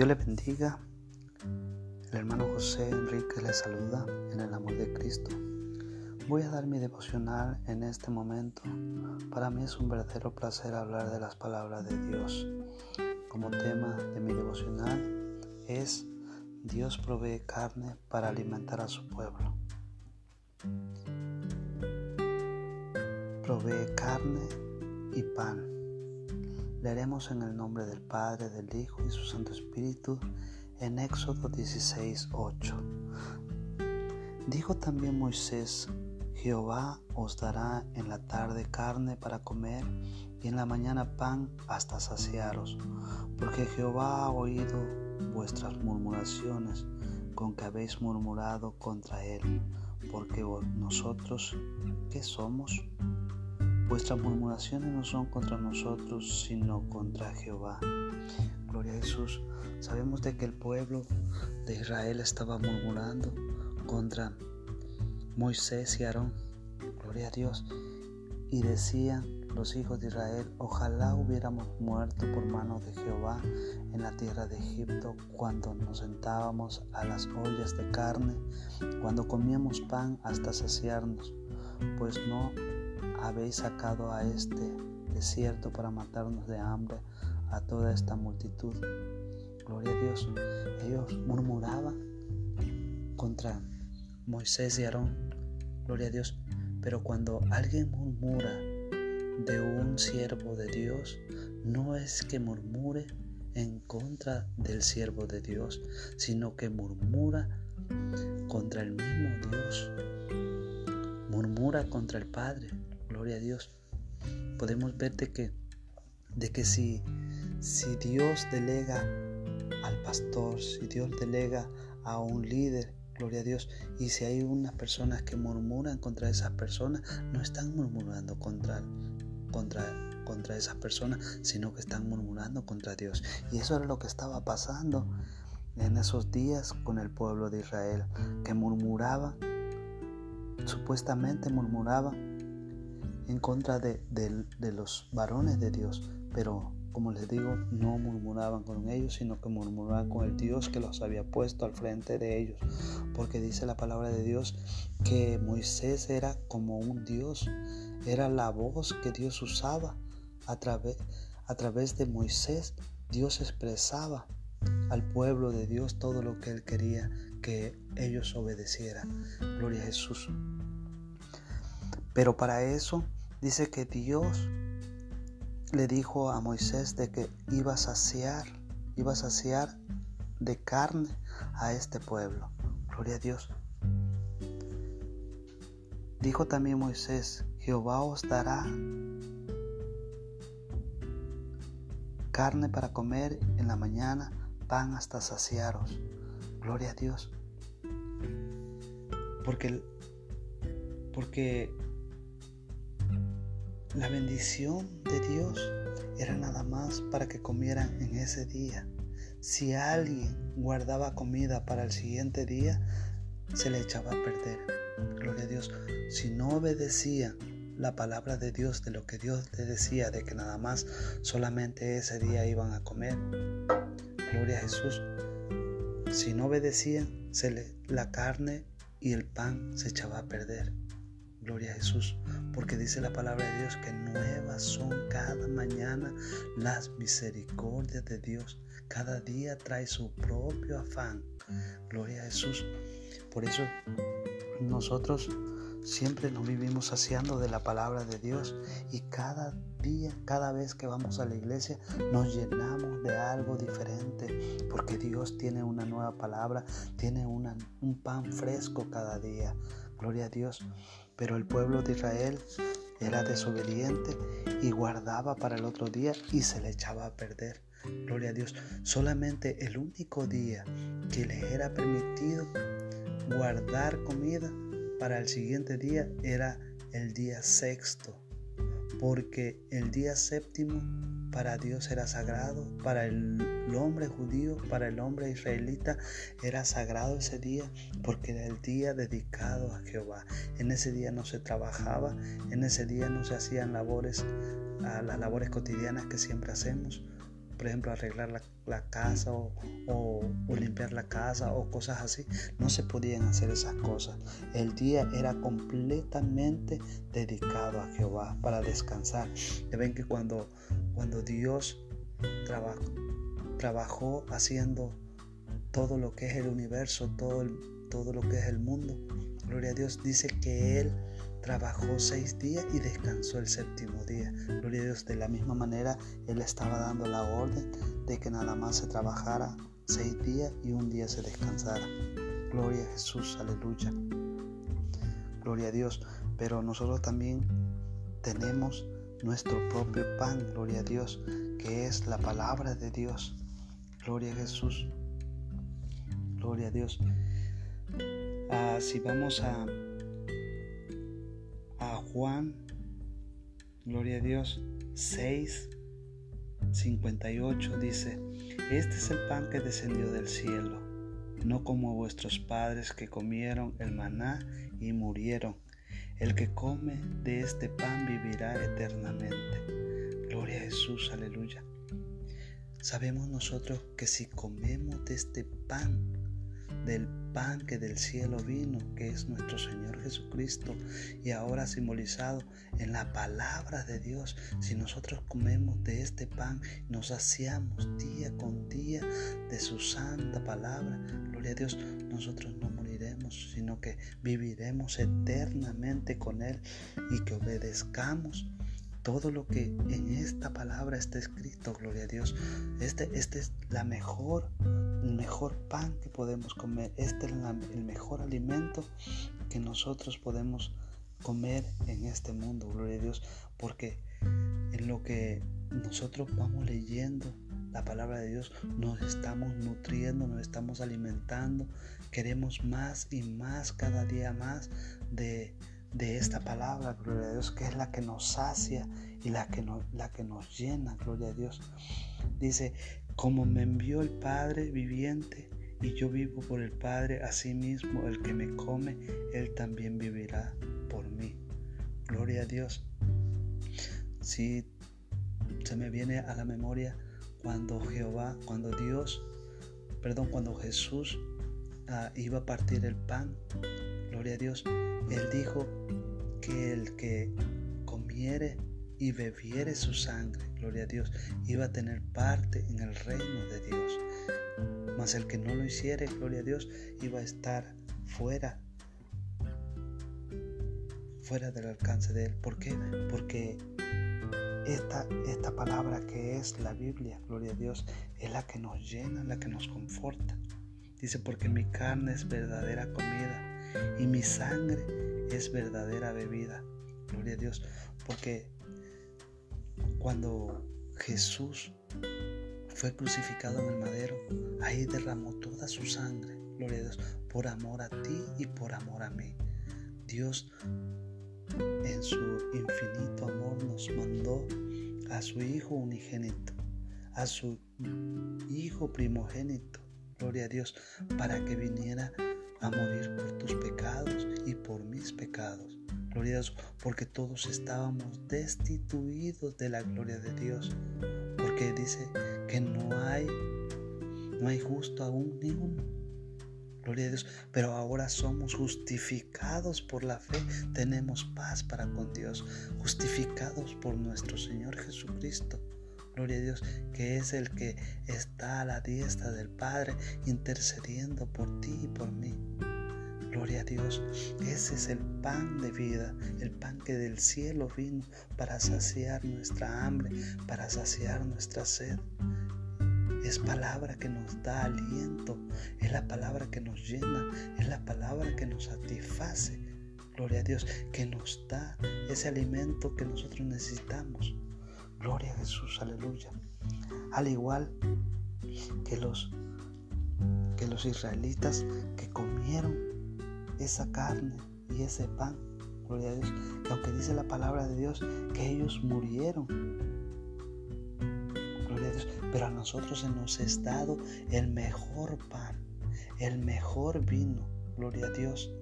Dios le bendiga. El hermano José Enrique le saluda en el amor de Cristo. Voy a dar mi devocional en este momento. Para mí es un verdadero placer hablar de las palabras de Dios. Como tema de mi devocional es Dios provee carne para alimentar a su pueblo. Provee carne y pan. Leeremos en el nombre del Padre, del Hijo y su Santo Espíritu en Éxodo 16, 8. Dijo también Moisés, Jehová os dará en la tarde carne para comer y en la mañana pan hasta saciaros, porque Jehová ha oído vuestras murmuraciones con que habéis murmurado contra él, porque nosotros, ¿qué somos? Vuestras murmuraciones no son contra nosotros, sino contra Jehová. Gloria a Jesús. Sabemos de que el pueblo de Israel estaba murmurando contra Moisés y Aarón. Gloria a Dios. Y decían los hijos de Israel, ojalá hubiéramos muerto por mano de Jehová en la tierra de Egipto, cuando nos sentábamos a las ollas de carne, cuando comíamos pan hasta saciarnos, pues no habéis sacado a este desierto para matarnos de hambre a toda esta multitud. Gloria a Dios. Ellos murmuraban contra Moisés y Aarón. Gloria a Dios. Pero cuando alguien murmura de un siervo de Dios, no es que murmure en contra del siervo de Dios, sino que murmura contra el mismo Dios. Murmura contra el Padre, Gloria a Dios. Podemos ver de que, de que si, si Dios delega al pastor, si Dios delega a un líder, gloria a Dios, y si hay unas personas que murmuran contra esas personas, no están murmurando contra, contra, contra esas personas, sino que están murmurando contra Dios. Y eso era lo que estaba pasando en esos días con el pueblo de Israel, que murmuraba, supuestamente murmuraba en contra de, los varones de Dios, pero como les digo, no murmuraban con ellos, sino que murmuraban con el Dios que los había puesto al frente de ellos. Porque dice la palabra de Dios que Moisés era como un Dios, era la voz que Dios usaba. A, través, de Moisés, Dios expresaba al pueblo de Dios todo lo que él quería que ellos obedecieran. Gloria a Jesús. Pero para eso Dice que Dios le dijo a Moisés de que iba a saciar, iba a saciar de carne a este pueblo. Gloria a Dios. Dijo también Moisés, Jehová os dará carne para comer en la mañana, pan hasta saciaros. Gloria a Dios. Porque, porque la bendición de Dios era nada más para que comieran en ese día. Si alguien guardaba comida para el siguiente día, se le echaba a perder. Gloria a Dios. Si no obedecía la palabra de Dios, de lo que Dios le decía, de que nada más solamente ese día iban a comer. Gloria a Jesús. Si no obedecían, se le, la carne y el pan se echaba a perder. Gloria a Jesús, porque dice la palabra de Dios que nuevas son cada mañana las misericordias de Dios. Cada día trae su propio afán. Gloria a Jesús. Por eso nosotros siempre nos vivimos saciando de la palabra de Dios y cada día, cada vez que vamos a la iglesia, nos llenamos de algo diferente, porque Dios tiene una nueva palabra, tiene un pan fresco cada día. Gloria a Dios. Pero el pueblo de Israel era desobediente y guardaba para el otro día y se le echaba a perder. Gloria a Dios. Solamente el único día que les era permitido guardar comida para el siguiente día era el día sexto. Porque el día séptimo para Dios era sagrado, para el hombre judío, para el hombre israelita era sagrado ese día porque era el día dedicado a Jehová. En ese día no se trabajaba, en ese día no se hacían labores, las labores cotidianas que siempre hacemos, por ejemplo, arreglar la, casa o, limpiar la casa o cosas así. No se podían hacer esas cosas. El día era completamente dedicado a Jehová para descansar. Y ven que cuando, cuando Dios trabajó haciendo todo lo que es el universo, todo, todo lo que es el mundo, gloria a Dios, dice que Él trabajó seis días y descansó el séptimo día. Gloria a Dios, de la misma manera Él estaba dando la orden de que nada más se trabajara seis días y un día se descansara. Gloria a Jesús, aleluya. Gloria a Dios. Pero nosotros también tenemos nuestro propio pan, gloria a Dios, que es la palabra de Dios. Gloria a Jesús. Gloria a Dios. Ah, si vamos a Juan, gloria a Dios, 6, 58 dice, este es el pan que descendió del cielo, no como vuestros padres que comieron el maná y murieron. El que come de este pan vivirá eternamente. Gloria a Jesús, aleluya. Sabemos nosotros que si comemos de este pan, del pan que del cielo vino, que es nuestro Señor Jesucristo, y ahora simbolizado en la palabra de Dios. Si nosotros comemos de este pan, nos saciamos día con día de su santa palabra, gloria a Dios, nosotros no moriremos, sino que viviremos eternamente con Él y que obedezcamos todo lo que en esta palabra está escrito, gloria a Dios. Este, este es la mejor, el mejor pan que podemos comer. Este es el mejor alimento que nosotros podemos comer en este mundo, gloria a Dios, porque en lo que nosotros vamos leyendo la palabra de Dios, nos estamos nutriendo, nos estamos alimentando, queremos más y más cada día más de de esta palabra, gloria a Dios, que es la que nos sacia y la que, nos, la que nos llena, gloria a Dios. Dice, como me envió el Padre viviente y yo vivo por el Padre, así mismo el que me come, él también vivirá por mí. Gloria a Dios. Si se me viene a la memoria cuando Jehová, cuando Dios, perdón, cuando Jesús ah, iba a partir el pan, gloria a Dios, él dijo que el que comiere y bebiere su sangre, gloria a Dios, iba a tener parte en el reino de Dios. Mas el que no lo hiciere, gloria a Dios, iba a estar fuera, fuera del alcance de Él. ¿Por qué? Porque esta, esta palabra que es la Biblia, gloria a Dios, es la que nos llena, la que nos conforta. Dice, porque mi carne es verdadera comida mi sangre es verdadera bebida. Gloria a Dios, porque cuando Jesús fue crucificado en el madero, ahí derramó toda su sangre, gloria a Dios, por amor a ti y por amor a mí. Dios en su infinito amor nos mandó a su Hijo unigénito, a su Hijo primogénito, gloria a Dios, para que viniera a morir por tus pecados y por mis pecados. Gloria a Dios, porque todos estábamos destituidos de la gloria de Dios. Porque dice que no hay, no hay justo aún ni uno. Gloria a Dios. Pero ahora somos justificados por la fe. Tenemos paz para con Dios. Justificados por nuestro Señor Jesucristo. Gloria a Dios, que es el que está a la diestra del Padre intercediendo por ti y por mí. Gloria a Dios, ese es el pan de vida, el pan que del cielo vino para saciar nuestra hambre, para saciar nuestra sed. Es palabra que nos da aliento, es la palabra que nos llena, es la palabra que nos satisface. Gloria a Dios, que nos da ese alimento que nosotros necesitamos. Gloria a Jesús, aleluya. Al igual que los que los israelitas que comieron esa carne y ese pan, gloria a Dios, que aunque dice la palabra de Dios que ellos murieron, gloria a Dios, pero a nosotros se nos es dado el mejor pan, el mejor vino, gloria a Dios.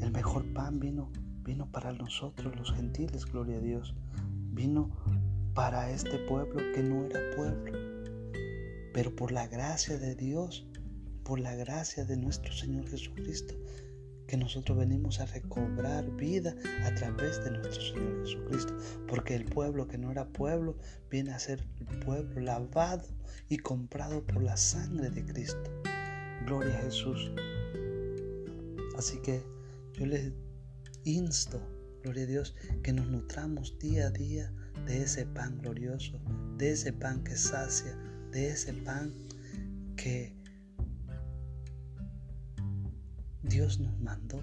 El mejor pan vino vino para nosotros los gentiles, gloria a Dios. Vino para este pueblo que no era pueblo. Pero por la gracia de Dios, por la gracia de nuestro Señor Jesucristo, que nosotros venimos a recobrar vida a través de nuestro Señor Jesucristo, porque el pueblo que no era pueblo viene a ser el pueblo lavado y comprado por la sangre de Cristo. Gloria a Jesús. Así que yo les insto, gloria a Dios, que nos nutramos día a día de ese pan glorioso, de ese pan que sacia, de ese pan que Dios nos mandó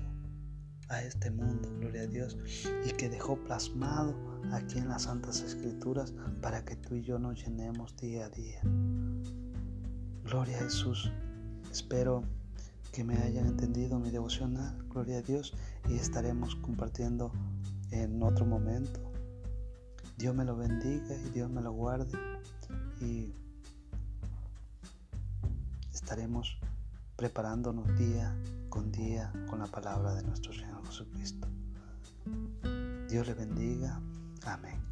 a este mundo, gloria a Dios, y que dejó plasmado aquí en las Santas Escrituras para que tú y yo nos llenemos día a día. Gloria a Jesús. Espero que me hayan entendido mi devocional, gloria a Dios, y estaremos compartiendo en otro momento. Dios me lo bendiga y Dios me lo guarde y estaremos preparándonos día con día con la palabra de nuestro Señor Jesucristo. Dios le bendiga. Amén.